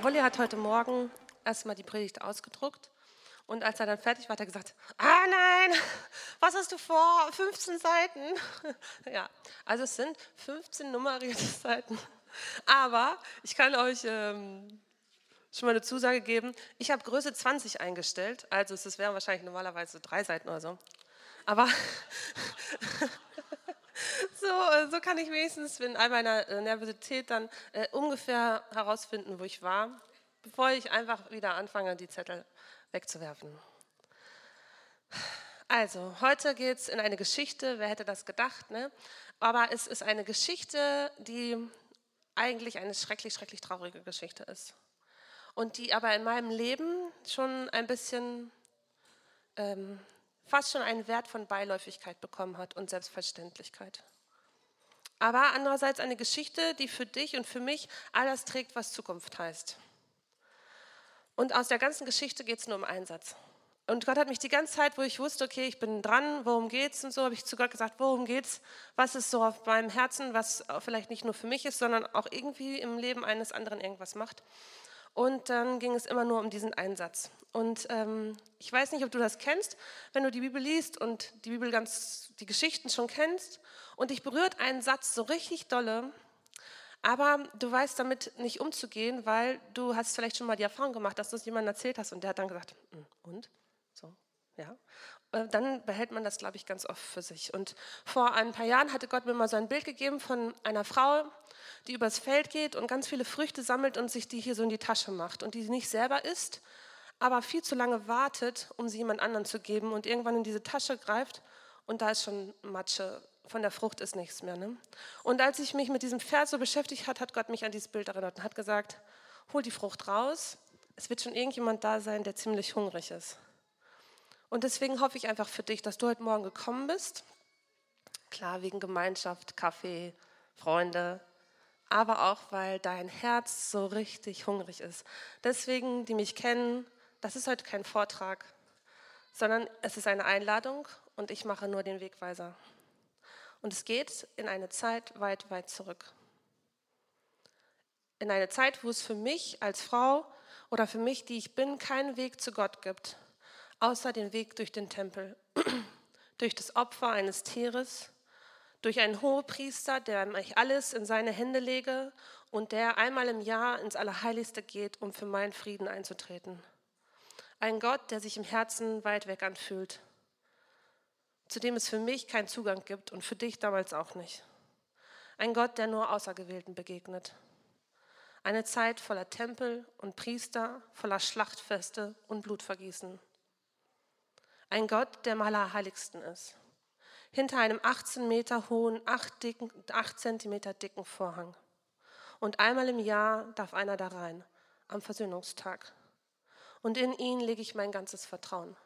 Ja, Wolli hat heute Morgen erstmal die Predigt ausgedruckt. Und als er dann fertig war, hat er gesagt, ah nein, was hast du vor? 15 Seiten. Ja, also es sind 15 nummerierte Seiten. Aber ich kann euch ähm, schon mal eine Zusage geben, ich habe Größe 20 eingestellt. Also es wären wahrscheinlich normalerweise drei Seiten oder so. Aber so, äh, so kann ich wenigstens in all meiner äh, Nervosität dann äh, ungefähr herausfinden, wo ich war, bevor ich einfach wieder anfange, die Zettel wegzuwerfen. Also, heute geht es in eine Geschichte, wer hätte das gedacht, ne? aber es ist eine Geschichte, die eigentlich eine schrecklich, schrecklich traurige Geschichte ist. Und die aber in meinem Leben schon ein bisschen, ähm, fast schon einen Wert von Beiläufigkeit bekommen hat und Selbstverständlichkeit aber andererseits eine Geschichte, die für dich und für mich all das trägt, was Zukunft heißt. Und aus der ganzen Geschichte geht es nur um Einsatz. Und Gott hat mich die ganze Zeit, wo ich wusste, okay, ich bin dran, worum geht's und so, habe ich zu Gott gesagt, worum geht's? Was ist so auf meinem Herzen, was vielleicht nicht nur für mich ist, sondern auch irgendwie im Leben eines anderen irgendwas macht? Und dann ging es immer nur um diesen Einsatz. Und ähm, ich weiß nicht, ob du das kennst, wenn du die Bibel liest und die Bibel ganz, die Geschichten schon kennst und dich berührt ein Satz so richtig dolle, aber du weißt damit nicht umzugehen, weil du hast vielleicht schon mal die Erfahrung gemacht, dass du es jemandem erzählt hast und der hat dann gesagt, hm, und? So, ja. Äh, dann behält man das, glaube ich, ganz oft für sich. Und vor ein paar Jahren hatte Gott mir mal so ein Bild gegeben von einer Frau, die übers Feld geht und ganz viele Früchte sammelt und sich die hier so in die Tasche macht und die nicht selber isst, aber viel zu lange wartet, um sie jemand anderen zu geben und irgendwann in diese Tasche greift und da ist schon Matsche. Von der Frucht ist nichts mehr. Ne? Und als ich mich mit diesem Vers so beschäftigt hat, hat Gott mich an dieses Bild erinnert und hat gesagt, hol die Frucht raus. Es wird schon irgendjemand da sein, der ziemlich hungrig ist. Und deswegen hoffe ich einfach für dich, dass du heute Morgen gekommen bist. Klar, wegen Gemeinschaft, Kaffee, Freunde, aber auch, weil dein Herz so richtig hungrig ist. Deswegen, die mich kennen, das ist heute kein Vortrag, sondern es ist eine Einladung und ich mache nur den Wegweiser. Und es geht in eine Zeit weit, weit zurück. In eine Zeit, wo es für mich als Frau oder für mich, die ich bin, keinen Weg zu Gott gibt, außer den Weg durch den Tempel, durch das Opfer eines Tieres durch einen Hohepriester, der mich alles in seine Hände lege und der einmal im Jahr ins Allerheiligste geht, um für meinen Frieden einzutreten. Ein Gott, der sich im Herzen weit weg anfühlt, zu dem es für mich keinen Zugang gibt und für dich damals auch nicht. Ein Gott, der nur Außergewählten begegnet. Eine Zeit voller Tempel und Priester, voller Schlachtfeste und Blutvergießen. Ein Gott, der im Allerheiligsten ist hinter einem 18 Meter hohen, 8, dicken, 8 Zentimeter dicken Vorhang. Und einmal im Jahr darf einer da rein, am Versöhnungstag. Und in ihn lege ich mein ganzes Vertrauen.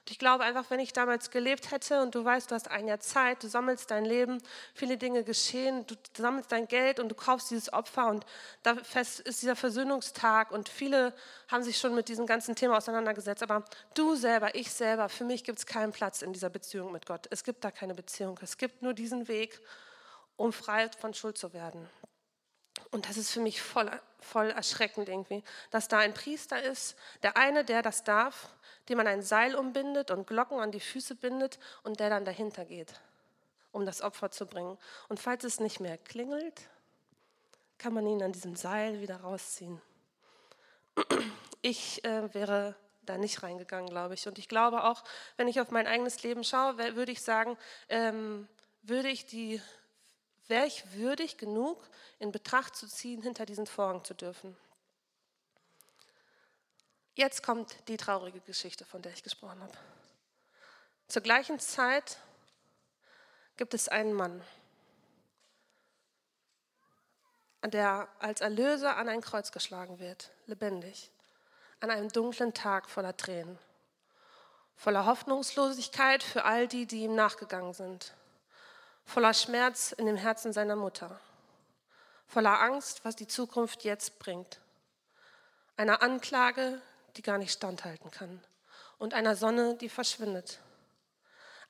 Und ich glaube einfach, wenn ich damals gelebt hätte und du weißt, du hast ein Jahr Zeit, du sammelst dein Leben, viele Dinge geschehen, du sammelst dein Geld und du kaufst dieses Opfer und da ist dieser Versöhnungstag und viele haben sich schon mit diesem ganzen Thema auseinandergesetzt. Aber du selber, ich selber, für mich gibt es keinen Platz in dieser Beziehung mit Gott. Es gibt da keine Beziehung. Es gibt nur diesen Weg, um frei von Schuld zu werden. Und das ist für mich voll, voll erschreckend irgendwie, dass da ein Priester ist, der eine, der das darf, dem man ein Seil umbindet und Glocken an die Füße bindet und der dann dahinter geht, um das Opfer zu bringen. Und falls es nicht mehr klingelt, kann man ihn an diesem Seil wieder rausziehen. Ich äh, wäre da nicht reingegangen, glaube ich. Und ich glaube auch, wenn ich auf mein eigenes Leben schaue, würde ich sagen, ähm, würde ich die wäre ich würdig genug, in Betracht zu ziehen, hinter diesen Vorhang zu dürfen. Jetzt kommt die traurige Geschichte, von der ich gesprochen habe. Zur gleichen Zeit gibt es einen Mann. der als Erlöser an ein Kreuz geschlagen wird, lebendig, an einem dunklen Tag voller Tränen, voller Hoffnungslosigkeit für all die, die ihm nachgegangen sind, voller Schmerz in dem Herzen seiner Mutter, voller Angst, was die Zukunft jetzt bringt, einer Anklage, die gar nicht standhalten kann und einer Sonne, die verschwindet.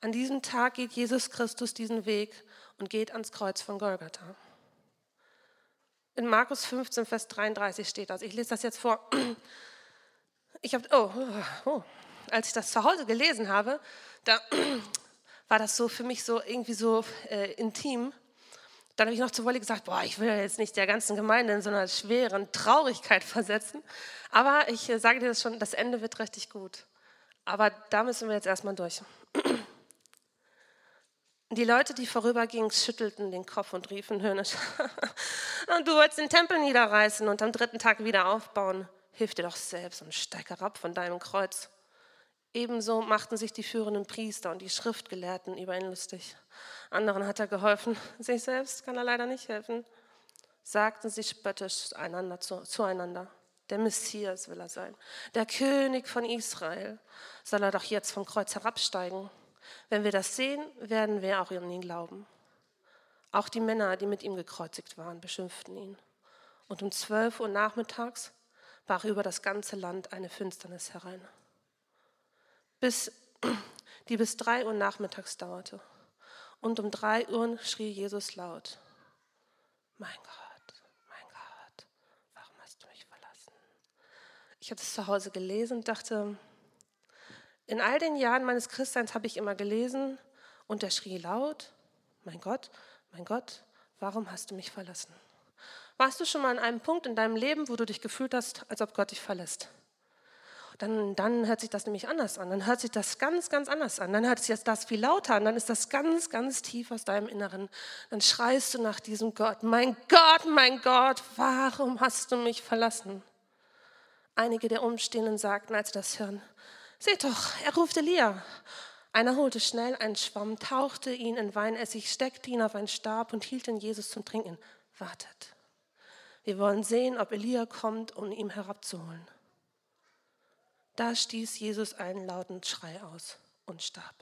An diesem Tag geht Jesus Christus diesen Weg und geht ans Kreuz von Golgatha. In Markus 15, Vers 33 steht das. Ich lese das jetzt vor. Ich habe, oh, oh, als ich das zu Hause gelesen habe, da war das so für mich so irgendwie so äh, intim. Dann habe ich noch zu Wolli gesagt, boah, ich will jetzt nicht der ganzen Gemeinde in so einer schweren Traurigkeit versetzen. Aber ich äh, sage dir das schon, das Ende wird richtig gut. Aber da müssen wir jetzt erstmal durch. Die Leute, die vorübergingen, schüttelten den Kopf und riefen höhnisch, du wolltest den Tempel niederreißen und am dritten Tag wieder aufbauen. Hilf dir doch selbst und steig herab von deinem Kreuz. Ebenso machten sich die führenden Priester und die Schriftgelehrten über ihn lustig. Anderen hat er geholfen, sich selbst kann er leider nicht helfen. Sagten sie spöttisch einander zu, zueinander. Der Messias will er sein. Der König von Israel soll er doch jetzt vom Kreuz herabsteigen. Wenn wir das sehen, werden wir auch an ihn glauben. Auch die Männer, die mit ihm gekreuzigt waren, beschimpften ihn. Und um zwölf Uhr nachmittags brach über das ganze Land eine Finsternis herein, bis, die bis drei Uhr nachmittags dauerte. Und um drei Uhr schrie Jesus laut, mein Gott, mein Gott, warum hast du mich verlassen? Ich habe es zu Hause gelesen und dachte, in all den Jahren meines Christseins habe ich immer gelesen und er schrie laut, mein Gott, mein Gott, warum hast du mich verlassen? Warst du schon mal an einem Punkt in deinem Leben, wo du dich gefühlt hast, als ob Gott dich verlässt? Dann, dann hört sich das nämlich anders an. Dann hört sich das ganz, ganz anders an. Dann hört sich das viel lauter an. Dann ist das ganz, ganz tief aus deinem Inneren. Dann schreist du nach diesem Gott. Mein Gott, mein Gott, warum hast du mich verlassen? Einige der Umstehenden sagten, als sie das hören, Seht doch, er ruft Elia. Einer holte schnell einen Schwamm, tauchte ihn in Weinessig, steckte ihn auf einen Stab und hielt ihn Jesus zum Trinken. Wartet. Wir wollen sehen, ob Elia kommt, um ihn herabzuholen. Da stieß Jesus einen lauten Schrei aus und starb.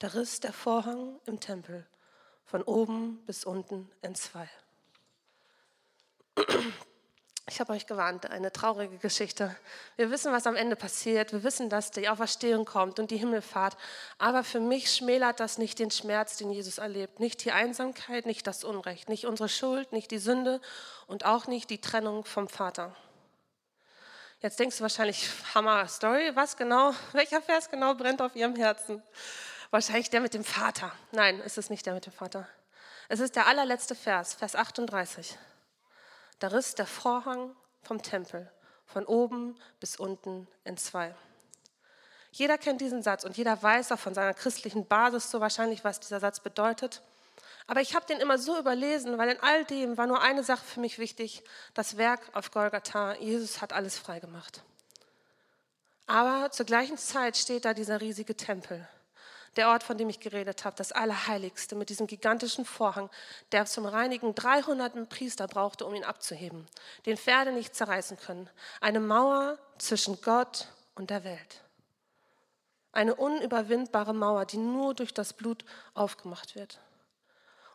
Da riss der Vorhang im Tempel von oben bis unten in zwei. Ich habe euch gewarnt, eine traurige Geschichte. Wir wissen, was am Ende passiert. Wir wissen, dass die Auferstehung kommt und die Himmelfahrt. Aber für mich schmälert das nicht den Schmerz, den Jesus erlebt. Nicht die Einsamkeit, nicht das Unrecht, nicht unsere Schuld, nicht die Sünde und auch nicht die Trennung vom Vater. Jetzt denkst du wahrscheinlich, Hammer Story, was genau, welcher Vers genau brennt auf ihrem Herzen? Wahrscheinlich der mit dem Vater. Nein, es ist nicht der mit dem Vater. Es ist der allerletzte Vers, Vers 38. Da riss der Vorhang vom Tempel von oben bis unten in zwei. Jeder kennt diesen Satz und jeder weiß auch von seiner christlichen Basis so wahrscheinlich, was dieser Satz bedeutet. Aber ich habe den immer so überlesen, weil in all dem war nur eine Sache für mich wichtig, das Werk auf Golgatha. Jesus hat alles freigemacht. Aber zur gleichen Zeit steht da dieser riesige Tempel der Ort, von dem ich geredet habe, das Allerheiligste mit diesem gigantischen Vorhang, der zum Reinigen 300 Priester brauchte, um ihn abzuheben, den Pferde nicht zerreißen können. Eine Mauer zwischen Gott und der Welt. Eine unüberwindbare Mauer, die nur durch das Blut aufgemacht wird.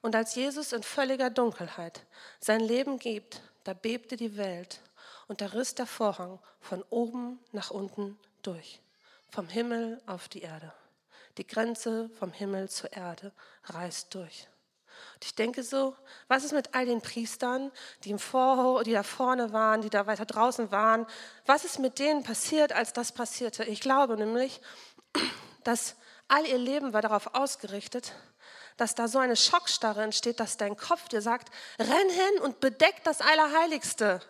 Und als Jesus in völliger Dunkelheit sein Leben gibt, da bebte die Welt und da riss der Vorhang von oben nach unten durch, vom Himmel auf die Erde. Die Grenze vom Himmel zur Erde reißt durch. Und ich denke so, was ist mit all den Priestern, die, im Vor die da vorne waren, die da weiter draußen waren? Was ist mit denen passiert, als das passierte? Ich glaube nämlich, dass all ihr Leben war darauf ausgerichtet, dass da so eine Schockstarre entsteht, dass dein Kopf dir sagt, renn hin und bedeck das Allerheiligste.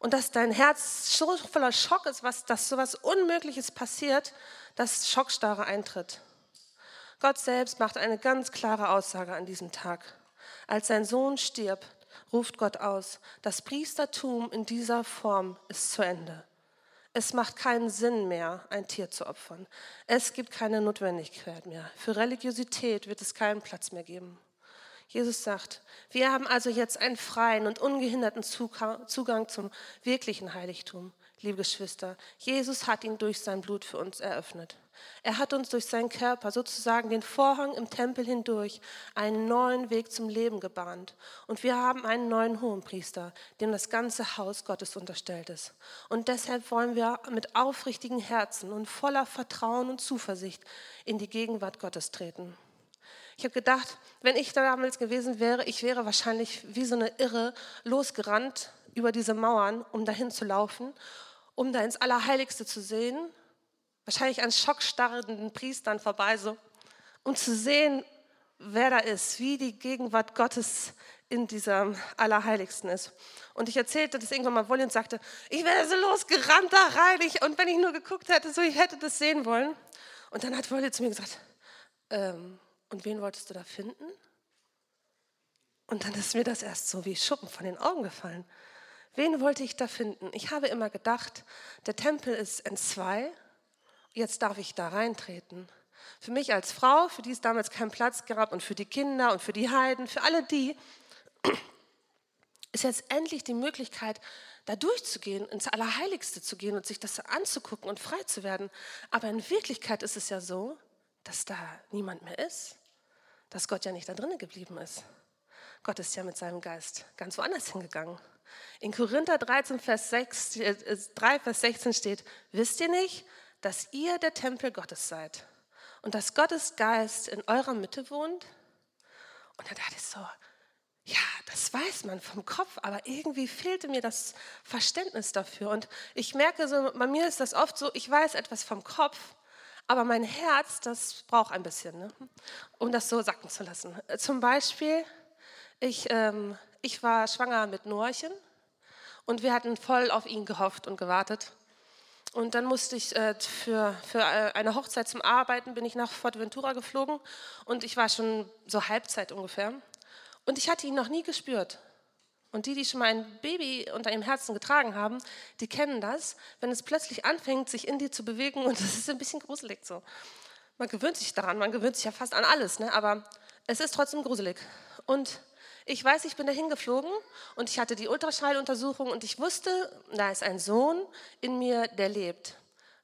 Und dass dein Herz so voller Schock ist, was, dass so etwas Unmögliches passiert, dass Schockstarre eintritt. Gott selbst macht eine ganz klare Aussage an diesem Tag. Als sein Sohn stirbt, ruft Gott aus, das Priestertum in dieser Form ist zu Ende. Es macht keinen Sinn mehr, ein Tier zu opfern. Es gibt keine Notwendigkeit mehr. Für Religiosität wird es keinen Platz mehr geben. Jesus sagt, wir haben also jetzt einen freien und ungehinderten Zugang zum wirklichen Heiligtum. Liebe Geschwister, Jesus hat ihn durch sein Blut für uns eröffnet. Er hat uns durch seinen Körper sozusagen den Vorhang im Tempel hindurch einen neuen Weg zum Leben gebahnt. Und wir haben einen neuen Hohenpriester, dem das ganze Haus Gottes unterstellt ist. Und deshalb wollen wir mit aufrichtigen Herzen und voller Vertrauen und Zuversicht in die Gegenwart Gottes treten. Ich habe gedacht, wenn ich damals gewesen wäre, ich wäre wahrscheinlich wie so eine Irre losgerannt über diese Mauern, um dahin zu laufen, um da ins Allerheiligste zu sehen, wahrscheinlich an schockstarrenden Priestern vorbei, so, um zu sehen, wer da ist, wie die Gegenwart Gottes in diesem Allerheiligsten ist. Und ich erzählte das irgendwann mal Wolli und sagte, ich wäre so losgerannt da rein. Ich, und wenn ich nur geguckt hätte, so ich hätte das sehen wollen. Und dann hat Wolli zu mir gesagt, ähm, und wen wolltest du da finden? Und dann ist mir das erst so wie Schuppen von den Augen gefallen. Wen wollte ich da finden? Ich habe immer gedacht, der Tempel ist in zwei, jetzt darf ich da reintreten. Für mich als Frau, für die es damals keinen Platz gab und für die Kinder und für die Heiden, für alle die, ist jetzt endlich die Möglichkeit, da durchzugehen, ins Allerheiligste zu gehen und sich das anzugucken und frei zu werden. Aber in Wirklichkeit ist es ja so, dass da niemand mehr ist dass Gott ja nicht da drinnen geblieben ist. Gott ist ja mit seinem Geist ganz woanders hingegangen. In Korinther 13, Vers 6, 3, äh, Vers 16 steht, wisst ihr nicht, dass ihr der Tempel Gottes seid und dass Gottes Geist in eurer Mitte wohnt? Und da dachte ich so, ja, das weiß man vom Kopf, aber irgendwie fehlte mir das Verständnis dafür. Und ich merke so, bei mir ist das oft so, ich weiß etwas vom Kopf, aber mein Herz, das braucht ein bisschen, ne? um das so sacken zu lassen. Zum Beispiel, ich, ähm, ich war schwanger mit Norchen und wir hatten voll auf ihn gehofft und gewartet. Und dann musste ich äh, für, für äh, eine Hochzeit zum Arbeiten, bin ich nach Forteventura geflogen und ich war schon so Halbzeit ungefähr. Und ich hatte ihn noch nie gespürt. Und die, die schon mal ein Baby unter ihrem Herzen getragen haben, die kennen das, wenn es plötzlich anfängt, sich in dir zu bewegen und das ist ein bisschen gruselig so. Man gewöhnt sich daran, man gewöhnt sich ja fast an alles, ne? aber es ist trotzdem gruselig. Und ich weiß, ich bin dahin geflogen und ich hatte die Ultraschalluntersuchung und ich wusste, da ist ein Sohn in mir, der lebt.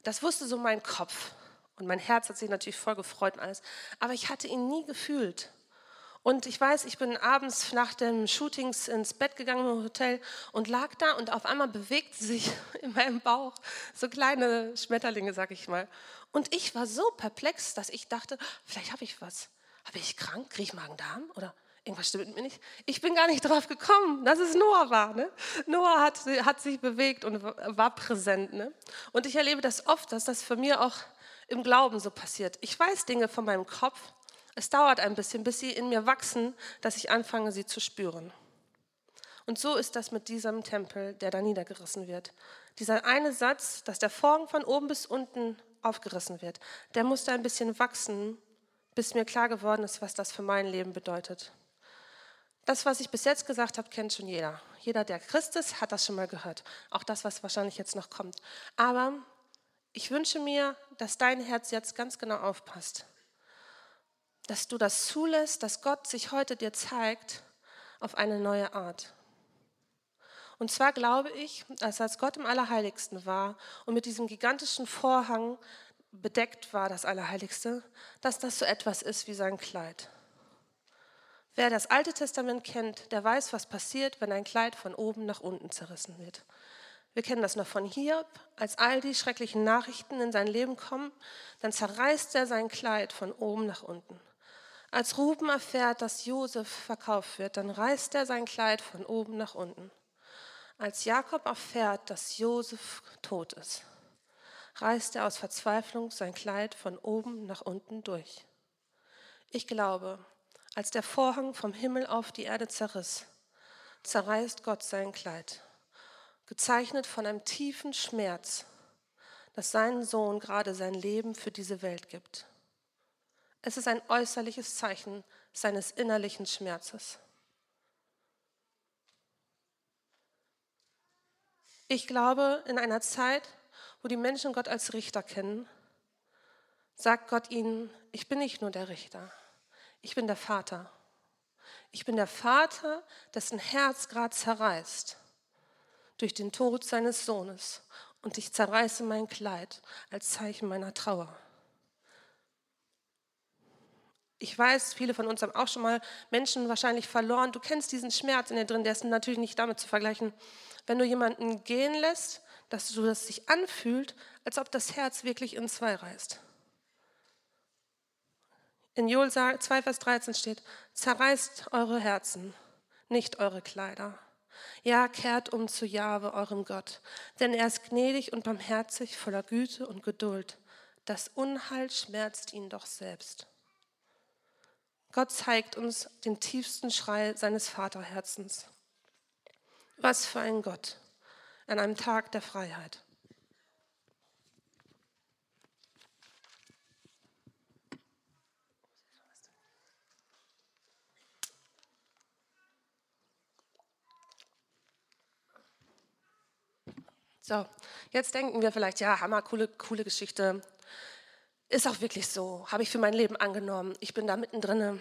Das wusste so mein Kopf. Und mein Herz hat sich natürlich voll gefreut und alles. Aber ich hatte ihn nie gefühlt. Und ich weiß, ich bin abends nach den Shootings ins Bett gegangen im Hotel und lag da und auf einmal bewegte sich in meinem Bauch so kleine Schmetterlinge, sag ich mal. Und ich war so perplex, dass ich dachte, vielleicht habe ich was. Habe ich krank? Kriege ich Magen-Darm? Oder irgendwas stimmt mit mir nicht? Ich bin gar nicht drauf gekommen, dass es Noah war. Ne? Noah hat, hat sich bewegt und war präsent. Ne? Und ich erlebe das oft, dass das für mir auch im Glauben so passiert. Ich weiß Dinge von meinem Kopf, es dauert ein bisschen, bis sie in mir wachsen, dass ich anfange, sie zu spüren. Und so ist das mit diesem Tempel, der da niedergerissen wird. Dieser eine Satz, dass der Vorhang von oben bis unten aufgerissen wird, der musste ein bisschen wachsen, bis mir klar geworden ist, was das für mein Leben bedeutet. Das, was ich bis jetzt gesagt habe, kennt schon jeder. Jeder, der Christ ist, hat das schon mal gehört. Auch das, was wahrscheinlich jetzt noch kommt. Aber ich wünsche mir, dass dein Herz jetzt ganz genau aufpasst dass du das zulässt, dass Gott sich heute dir zeigt auf eine neue Art. Und zwar glaube ich, dass als Gott im Allerheiligsten war und mit diesem gigantischen Vorhang bedeckt war, das Allerheiligste, dass das so etwas ist wie sein Kleid. Wer das Alte Testament kennt, der weiß, was passiert, wenn ein Kleid von oben nach unten zerrissen wird. Wir kennen das noch von Hiob, als all die schrecklichen Nachrichten in sein Leben kommen, dann zerreißt er sein Kleid von oben nach unten. Als Ruben erfährt, dass Josef verkauft wird, dann reißt er sein Kleid von oben nach unten. Als Jakob erfährt, dass Josef tot ist, reißt er aus Verzweiflung sein Kleid von oben nach unten durch. Ich glaube, als der Vorhang vom Himmel auf die Erde zerriss, zerreißt Gott sein Kleid, gezeichnet von einem tiefen Schmerz, dass sein Sohn gerade sein Leben für diese Welt gibt. Es ist ein äußerliches Zeichen seines innerlichen Schmerzes. Ich glaube, in einer Zeit, wo die Menschen Gott als Richter kennen, sagt Gott ihnen, ich bin nicht nur der Richter, ich bin der Vater. Ich bin der Vater, dessen Herz gerade zerreißt durch den Tod seines Sohnes und ich zerreiße mein Kleid als Zeichen meiner Trauer. Ich weiß, viele von uns haben auch schon mal Menschen wahrscheinlich verloren. Du kennst diesen Schmerz in dir drin, der ist natürlich nicht damit zu vergleichen, wenn du jemanden gehen lässt, dass du das sich anfühlt, als ob das Herz wirklich in zwei reißt. In Joel 2, Vers 13 steht, zerreißt eure Herzen, nicht eure Kleider. Ja, kehrt um zu Jahwe, eurem Gott, denn er ist gnädig und barmherzig, voller Güte und Geduld. Das Unheil schmerzt ihn doch selbst. Gott zeigt uns den tiefsten Schrei seines Vaterherzens. Was für ein Gott an einem Tag der Freiheit. So, jetzt denken wir vielleicht, ja, hammer, coole, coole Geschichte. Ist auch wirklich so, habe ich für mein Leben angenommen. Ich bin da mittendrin.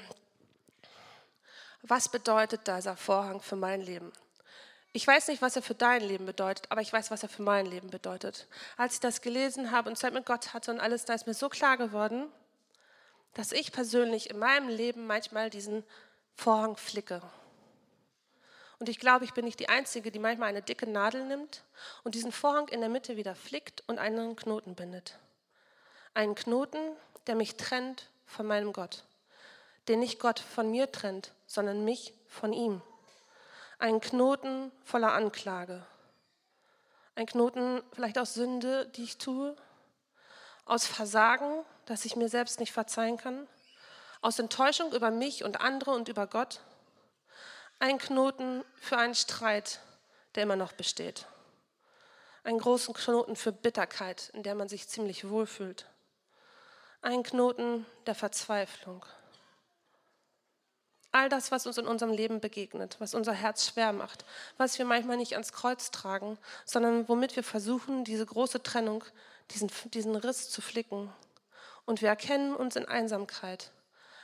Was bedeutet dieser Vorhang für mein Leben? Ich weiß nicht, was er für dein Leben bedeutet, aber ich weiß, was er für mein Leben bedeutet. Als ich das gelesen habe und Zeit mit Gott hatte und alles, da ist mir so klar geworden, dass ich persönlich in meinem Leben manchmal diesen Vorhang flicke. Und ich glaube, ich bin nicht die Einzige, die manchmal eine dicke Nadel nimmt und diesen Vorhang in der Mitte wieder flickt und einen Knoten bindet. Einen Knoten, der mich trennt von meinem Gott. Den nicht Gott von mir trennt, sondern mich von ihm. Ein Knoten voller Anklage. Ein Knoten vielleicht aus Sünde, die ich tue. Aus Versagen, das ich mir selbst nicht verzeihen kann. Aus Enttäuschung über mich und andere und über Gott ein Knoten für einen Streit, der immer noch besteht. Einen großen Knoten für Bitterkeit, in der man sich ziemlich wohlfühlt. Ein Knoten der Verzweiflung. All das, was uns in unserem Leben begegnet, was unser Herz schwer macht, was wir manchmal nicht ans Kreuz tragen, sondern womit wir versuchen, diese große Trennung, diesen, diesen Riss zu flicken. Und wir erkennen uns in Einsamkeit.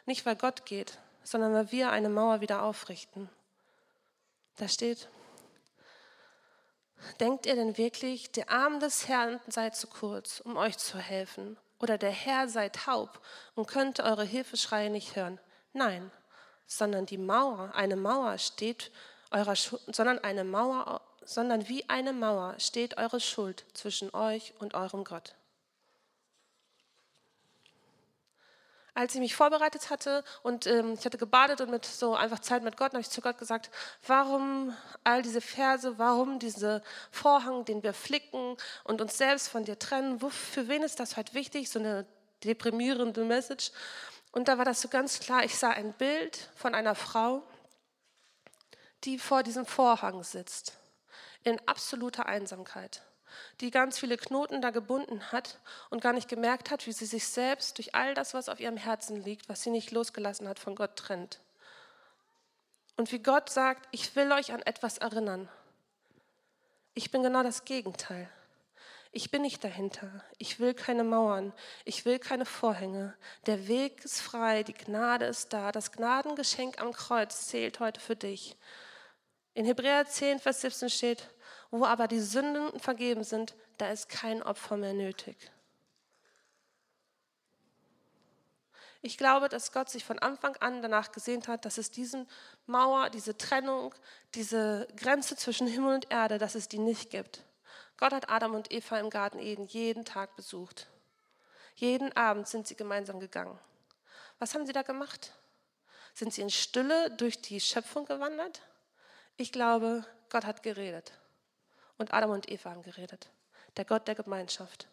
Nicht, weil Gott geht, sondern weil wir eine Mauer wieder aufrichten. Da steht, denkt ihr denn wirklich, der Arm des Herrn sei zu kurz, um euch zu helfen? Oder der Herr sei taub und könnte eure Hilfeschreie nicht hören? Nein, sondern die Mauer, eine Mauer steht eurer sondern eine Mauer, sondern wie eine Mauer steht eure Schuld zwischen euch und eurem Gott. Als ich mich vorbereitet hatte und ähm, ich hatte gebadet und mit so einfach Zeit mit Gott, habe ich zu Gott gesagt, warum all diese Verse, warum dieser Vorhang, den wir flicken und uns selbst von dir trennen, wo, für wen ist das heute wichtig, so eine deprimierende Message. Und da war das so ganz klar, ich sah ein Bild von einer Frau, die vor diesem Vorhang sitzt, in absoluter Einsamkeit die ganz viele Knoten da gebunden hat und gar nicht gemerkt hat, wie sie sich selbst durch all das, was auf ihrem Herzen liegt, was sie nicht losgelassen hat, von Gott trennt. Und wie Gott sagt, ich will euch an etwas erinnern. Ich bin genau das Gegenteil. Ich bin nicht dahinter. Ich will keine Mauern. Ich will keine Vorhänge. Der Weg ist frei. Die Gnade ist da. Das Gnadengeschenk am Kreuz zählt heute für dich. In Hebräer 10, Vers 17 steht, wo aber die Sünden vergeben sind, da ist kein Opfer mehr nötig. Ich glaube, dass Gott sich von Anfang an danach gesehnt hat, dass es diese Mauer, diese Trennung, diese Grenze zwischen Himmel und Erde, dass es die nicht gibt. Gott hat Adam und Eva im Garten Eden jeden Tag besucht. Jeden Abend sind sie gemeinsam gegangen. Was haben sie da gemacht? Sind sie in Stille durch die Schöpfung gewandert? Ich glaube, Gott hat geredet. Und Adam und Eva haben geredet. Der Gott der Gemeinschaft.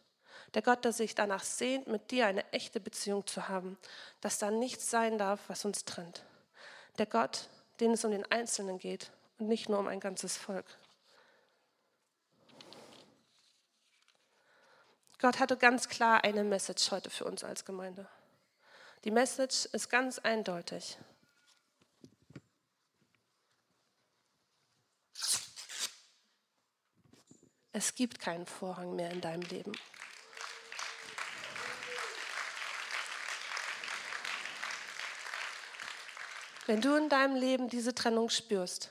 Der Gott, der sich danach sehnt, mit dir eine echte Beziehung zu haben, dass da nichts sein darf, was uns trennt. Der Gott, den es um den Einzelnen geht und nicht nur um ein ganzes Volk. Gott hatte ganz klar eine Message heute für uns als Gemeinde. Die Message ist ganz eindeutig. Es gibt keinen Vorhang mehr in deinem Leben. Wenn du in deinem Leben diese Trennung spürst,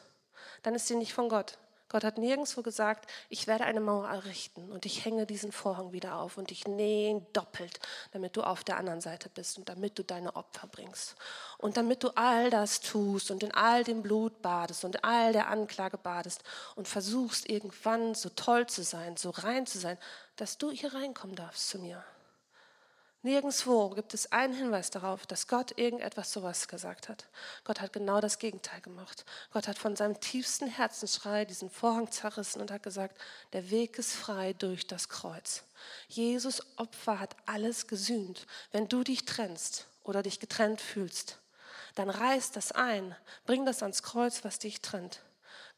dann ist sie nicht von Gott. Gott hat nirgendwo gesagt, ich werde eine Mauer errichten und ich hänge diesen Vorhang wieder auf und ich nähe ihn doppelt, damit du auf der anderen Seite bist und damit du deine Opfer bringst. Und damit du all das tust und in all dem Blut badest und in all der Anklage badest und versuchst irgendwann so toll zu sein, so rein zu sein, dass du hier reinkommen darfst zu mir. Nirgendwo gibt es einen Hinweis darauf, dass Gott irgendetwas sowas gesagt hat. Gott hat genau das Gegenteil gemacht. Gott hat von seinem tiefsten Herzensschrei diesen Vorhang zerrissen und hat gesagt, der Weg ist frei durch das Kreuz. Jesus Opfer hat alles gesühnt. Wenn du dich trennst oder dich getrennt fühlst, dann reiß das ein, bring das ans Kreuz, was dich trennt.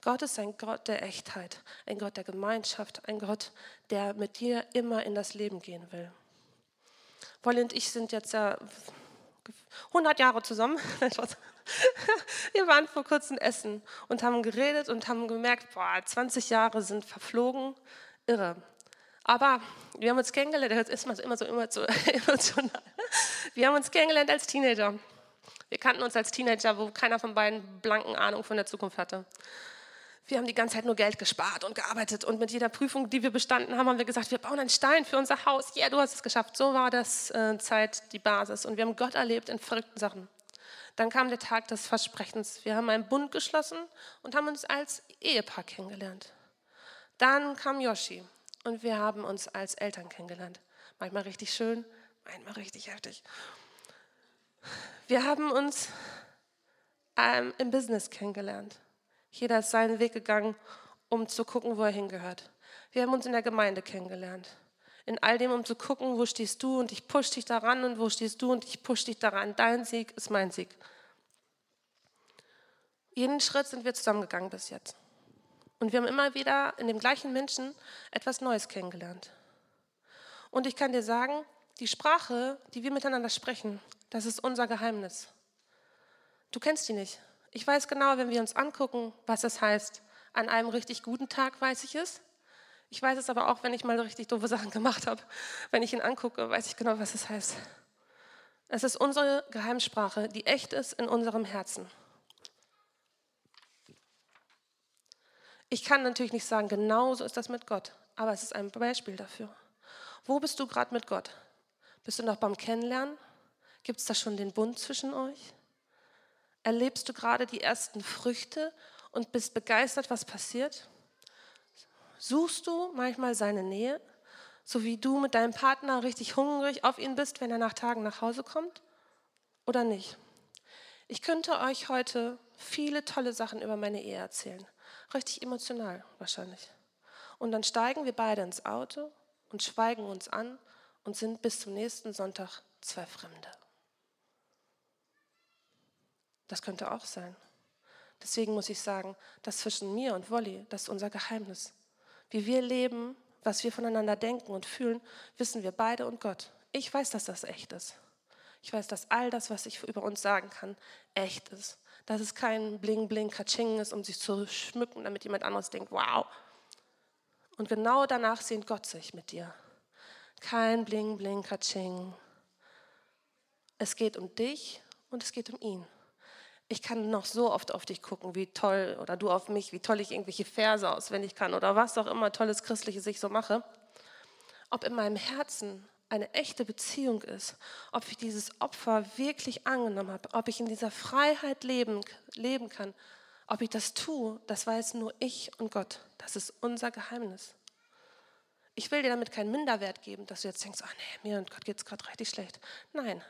Gott ist ein Gott der Echtheit, ein Gott der Gemeinschaft, ein Gott, der mit dir immer in das Leben gehen will. Wolli und ich sind jetzt ja 100 Jahre zusammen. Wir waren vor kurzem essen und haben geredet und haben gemerkt, boah, 20 Jahre sind verflogen. Irre. Aber wir haben uns kennengelernt, das ist immer so, immer so emotional. Wir haben uns kennengelernt als Teenager. Wir kannten uns als Teenager, wo keiner von beiden blanken Ahnung von der Zukunft hatte. Wir haben die ganze Zeit nur Geld gespart und gearbeitet und mit jeder Prüfung, die wir bestanden haben, haben wir gesagt, wir bauen einen Stein für unser Haus. Ja, yeah, du hast es geschafft. So war das äh, Zeit die Basis und wir haben Gott erlebt in verrückten Sachen. Dann kam der Tag des Versprechens. Wir haben einen Bund geschlossen und haben uns als Ehepaar kennengelernt. Dann kam Yoshi und wir haben uns als Eltern kennengelernt. Manchmal richtig schön, manchmal richtig heftig. Wir haben uns ähm, im Business kennengelernt. Jeder ist seinen Weg gegangen, um zu gucken, wo er hingehört. Wir haben uns in der Gemeinde kennengelernt. In all dem, um zu gucken, wo stehst du und ich push dich daran und wo stehst du und ich push dich daran. Dein Sieg ist mein Sieg. Jeden Schritt sind wir zusammengegangen bis jetzt. Und wir haben immer wieder in dem gleichen Menschen etwas Neues kennengelernt. Und ich kann dir sagen, die Sprache, die wir miteinander sprechen, das ist unser Geheimnis. Du kennst die nicht. Ich weiß genau, wenn wir uns angucken, was es heißt, an einem richtig guten Tag weiß ich es. Ich weiß es aber auch, wenn ich mal richtig doofe Sachen gemacht habe. Wenn ich ihn angucke, weiß ich genau, was es heißt. Es ist unsere Geheimsprache, die echt ist in unserem Herzen. Ich kann natürlich nicht sagen, genau so ist das mit Gott, aber es ist ein Beispiel dafür. Wo bist du gerade mit Gott? Bist du noch beim Kennenlernen? Gibt es da schon den Bund zwischen euch? Erlebst du gerade die ersten Früchte und bist begeistert, was passiert? Suchst du manchmal seine Nähe, so wie du mit deinem Partner richtig hungrig auf ihn bist, wenn er nach Tagen nach Hause kommt? Oder nicht? Ich könnte euch heute viele tolle Sachen über meine Ehe erzählen. Richtig emotional wahrscheinlich. Und dann steigen wir beide ins Auto und schweigen uns an und sind bis zum nächsten Sonntag zwei Fremde. Das könnte auch sein. Deswegen muss ich sagen, das zwischen mir und Wolli, das ist unser Geheimnis. Wie wir leben, was wir voneinander denken und fühlen, wissen wir beide und Gott. Ich weiß, dass das echt ist. Ich weiß, dass all das, was ich über uns sagen kann, echt ist. Dass es kein Bling, Bling, Katsching ist, um sich zu schmücken, damit jemand anderes denkt, wow. Und genau danach sehnt Gott sich mit dir. Kein Bling, Bling, Katsching. Es geht um dich und es geht um ihn ich kann noch so oft auf dich gucken, wie toll, oder du auf mich, wie toll ich irgendwelche Verse auswendig kann oder was auch immer tolles Christliches ich so mache. Ob in meinem Herzen eine echte Beziehung ist, ob ich dieses Opfer wirklich angenommen habe, ob ich in dieser Freiheit leben, leben kann, ob ich das tue, das weiß nur ich und Gott. Das ist unser Geheimnis. Ich will dir damit keinen Minderwert geben, dass du jetzt denkst, oh nee, mir und Gott geht es gerade richtig schlecht. Nein,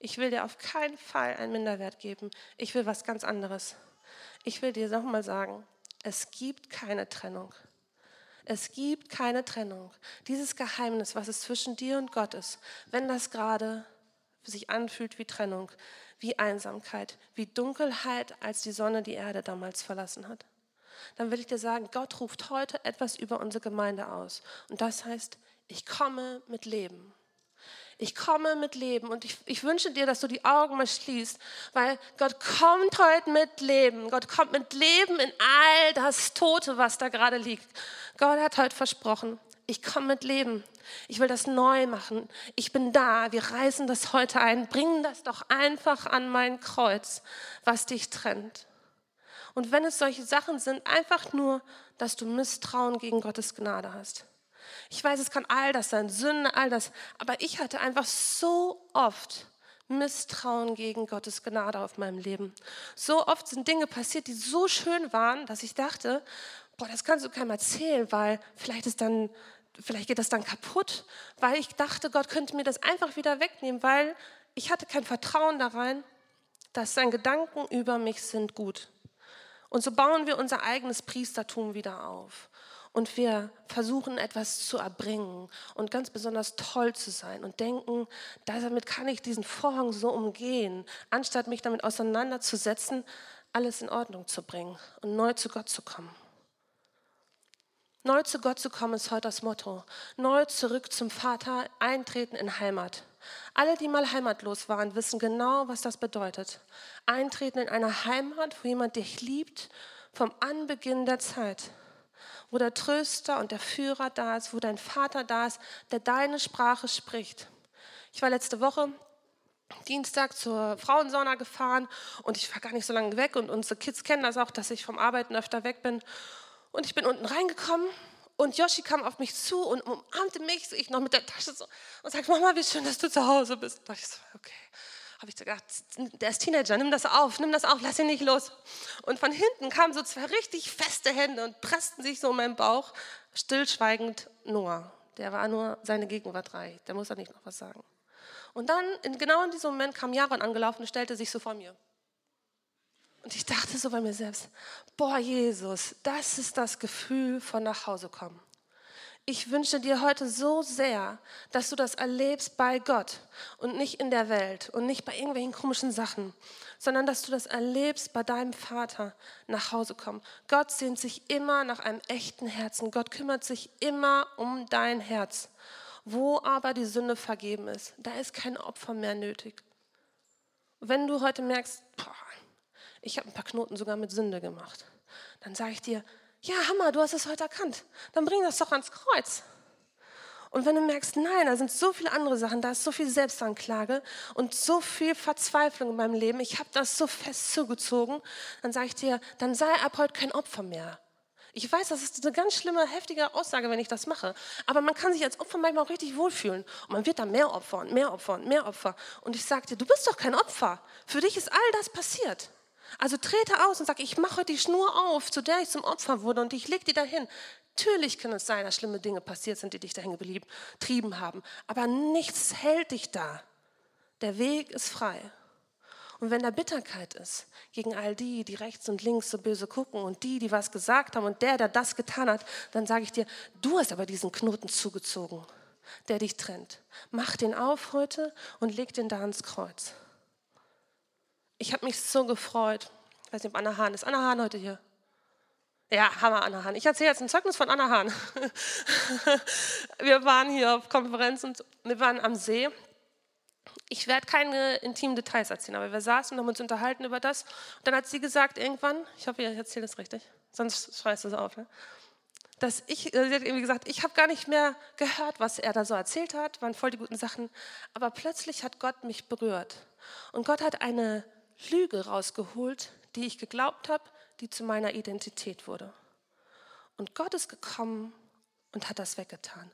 ich will dir auf keinen Fall einen Minderwert geben. Ich will was ganz anderes. Ich will dir nochmal sagen, es gibt keine Trennung. Es gibt keine Trennung. Dieses Geheimnis, was es zwischen dir und Gott ist, wenn das gerade sich anfühlt wie Trennung, wie Einsamkeit, wie Dunkelheit, als die Sonne die Erde damals verlassen hat, dann will ich dir sagen, Gott ruft heute etwas über unsere Gemeinde aus. Und das heißt, ich komme mit Leben. Ich komme mit Leben und ich, ich wünsche dir, dass du die Augen mal schließt, weil Gott kommt heute mit Leben. Gott kommt mit Leben in all das Tote, was da gerade liegt. Gott hat heute versprochen, ich komme mit Leben. Ich will das neu machen. Ich bin da. Wir reißen das heute ein. Bring das doch einfach an mein Kreuz, was dich trennt. Und wenn es solche Sachen sind, einfach nur, dass du Misstrauen gegen Gottes Gnade hast. Ich weiß, es kann all das sein, Sünde, all das. Aber ich hatte einfach so oft Misstrauen gegen Gottes Gnade auf meinem Leben. So oft sind Dinge passiert, die so schön waren, dass ich dachte, boah, das kannst du keinem erzählen, weil vielleicht ist dann, vielleicht geht das dann kaputt, weil ich dachte, Gott könnte mir das einfach wieder wegnehmen, weil ich hatte kein Vertrauen da rein, dass sein Gedanken über mich sind gut. Und so bauen wir unser eigenes Priestertum wieder auf und wir versuchen etwas zu erbringen und ganz besonders toll zu sein und denken, damit kann ich diesen Vorhang so umgehen, anstatt mich damit auseinanderzusetzen, alles in Ordnung zu bringen und neu zu Gott zu kommen. Neu zu Gott zu kommen ist heute das Motto. Neu zurück zum Vater, eintreten in Heimat. Alle, die mal heimatlos waren, wissen genau, was das bedeutet. Eintreten in eine Heimat, wo jemand dich liebt, vom Anbeginn der Zeit wo der Tröster und der Führer da ist, wo dein Vater da ist, der deine Sprache spricht. Ich war letzte Woche Dienstag zur Frauensauna gefahren und ich war gar nicht so lange weg und unsere Kids kennen das auch, dass ich vom Arbeiten öfter weg bin. Und ich bin unten reingekommen und Yoshi kam auf mich zu und umarmte mich, ich noch mit der Tasche so und sagt, Mama, wie schön, dass du zu Hause bist. Da ich so, okay habe ich gedacht, der ist Teenager, nimm das auf, nimm das auf, lass ihn nicht los. Und von hinten kamen so zwei richtig feste Hände und pressten sich so um meinen Bauch, stillschweigend Noah. Der war nur seine Gegenwart reich, der muss da nicht noch was sagen. Und dann, in, genau in diesem Moment, kam Jaron angelaufen und stellte sich so vor mir. Und ich dachte so bei mir selbst, boah Jesus, das ist das Gefühl von nach Hause kommen. Ich wünsche dir heute so sehr, dass du das erlebst bei Gott und nicht in der Welt und nicht bei irgendwelchen komischen Sachen, sondern dass du das erlebst bei deinem Vater nach Hause kommen. Gott sehnt sich immer nach einem echten Herzen. Gott kümmert sich immer um dein Herz. Wo aber die Sünde vergeben ist, da ist kein Opfer mehr nötig. Wenn du heute merkst, boah, ich habe ein paar Knoten sogar mit Sünde gemacht, dann sage ich dir, ja, Hammer, du hast es heute erkannt. Dann bring das doch ans Kreuz. Und wenn du merkst, nein, da sind so viele andere Sachen, da ist so viel Selbstanklage und so viel Verzweiflung in meinem Leben, ich habe das so fest zugezogen, dann sage ich dir, dann sei ab heute kein Opfer mehr. Ich weiß, das ist eine ganz schlimme, heftige Aussage, wenn ich das mache. Aber man kann sich als Opfer manchmal auch richtig wohlfühlen. Und man wird dann mehr Opfer und mehr Opfer und mehr Opfer. Und ich sage dir, du bist doch kein Opfer. Für dich ist all das passiert. Also trete aus und sag, ich mache die Schnur auf, zu der ich zum Opfer wurde und ich leg die dahin. Natürlich kann es sein, dass schlimme Dinge passiert sind, die dich dahin getrieben haben, aber nichts hält dich da. Der Weg ist frei. Und wenn da Bitterkeit ist gegen all die, die rechts und links so böse gucken und die, die was gesagt haben und der, der das getan hat, dann sage ich dir, du hast aber diesen Knoten zugezogen, der dich trennt. Mach den auf heute und leg den da ans Kreuz. Ich habe mich so gefreut. Ich weiß nicht, ob Anna Hahn ist. Anna Hahn heute hier. Ja, Hammer, Anna Hahn. Ich erzähle jetzt ein Zeugnis von Anna Hahn. wir waren hier auf Konferenz und wir waren am See. Ich werde keine intimen Details erzählen, aber wir saßen und haben uns unterhalten über das. Und dann hat sie gesagt, irgendwann, ich hoffe, ich erzähle das richtig, sonst schreist du es auf, ne? dass ich, äh, sie hat irgendwie gesagt, ich habe gar nicht mehr gehört, was er da so erzählt hat, waren voll die guten Sachen. Aber plötzlich hat Gott mich berührt. Und Gott hat eine Lüge rausgeholt, die ich geglaubt habe, die zu meiner Identität wurde. Und Gott ist gekommen und hat das weggetan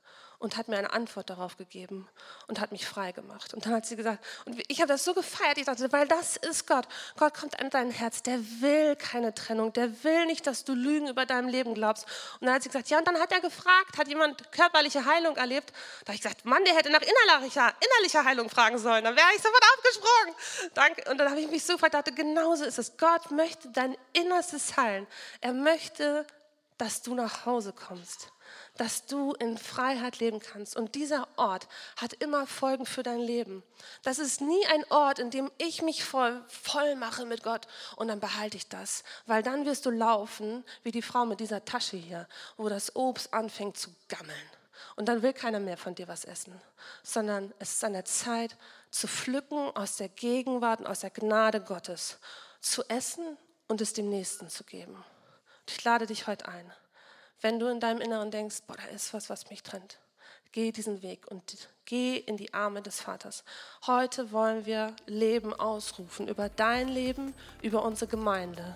und hat mir eine Antwort darauf gegeben und hat mich frei gemacht. Und dann hat sie gesagt, und ich habe das so gefeiert, ich dachte, weil das ist Gott. Gott kommt an dein Herz, der will keine Trennung, der will nicht, dass du Lügen über deinem Leben glaubst. Und dann hat sie gesagt, ja, und dann hat er gefragt, hat jemand körperliche Heilung erlebt? Da habe ich gesagt, Mann, der hätte nach innerlicher, innerlicher Heilung fragen sollen, dann wäre ich sofort aufgesprungen. Und dann habe ich mich so gefreut, dachte, genauso ist es. Gott möchte dein Innerstes heilen. Er möchte, dass du nach Hause kommst dass du in Freiheit leben kannst. Und dieser Ort hat immer Folgen für dein Leben. Das ist nie ein Ort, in dem ich mich voll, voll mache mit Gott und dann behalte ich das. Weil dann wirst du laufen wie die Frau mit dieser Tasche hier, wo das Obst anfängt zu gammeln. Und dann will keiner mehr von dir was essen, sondern es ist an der Zeit zu pflücken aus der Gegenwart und aus der Gnade Gottes, zu essen und es dem Nächsten zu geben. Und ich lade dich heute ein Wenn du in deinem Inneren denkst, boah, da ist was, was mich trennt. Geh diesen Weg und geh in die Arme des Vaters. Heute wollen wir Leben ausrufen über dein Leben, über unsere Gemeinde,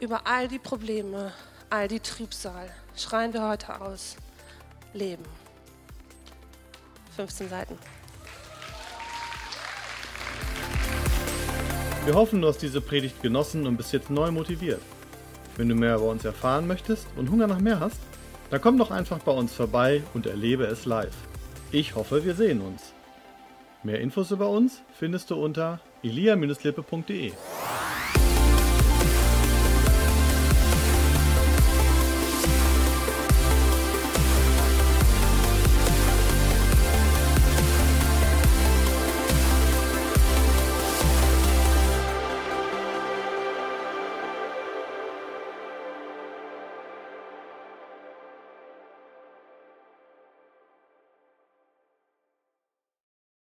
über all die Probleme, all die Trübsal. Schreien wir heute aus. Leben. 15 Seiten. Wir hoffen, du hast diese Predigt genossen und bist jetzt neu motiviert. Wenn du mehr über uns erfahren möchtest und Hunger nach mehr hast, dann komm doch einfach bei uns vorbei und erlebe es live. Ich hoffe, wir sehen uns. Mehr Infos über uns findest du unter elia-lippe.de.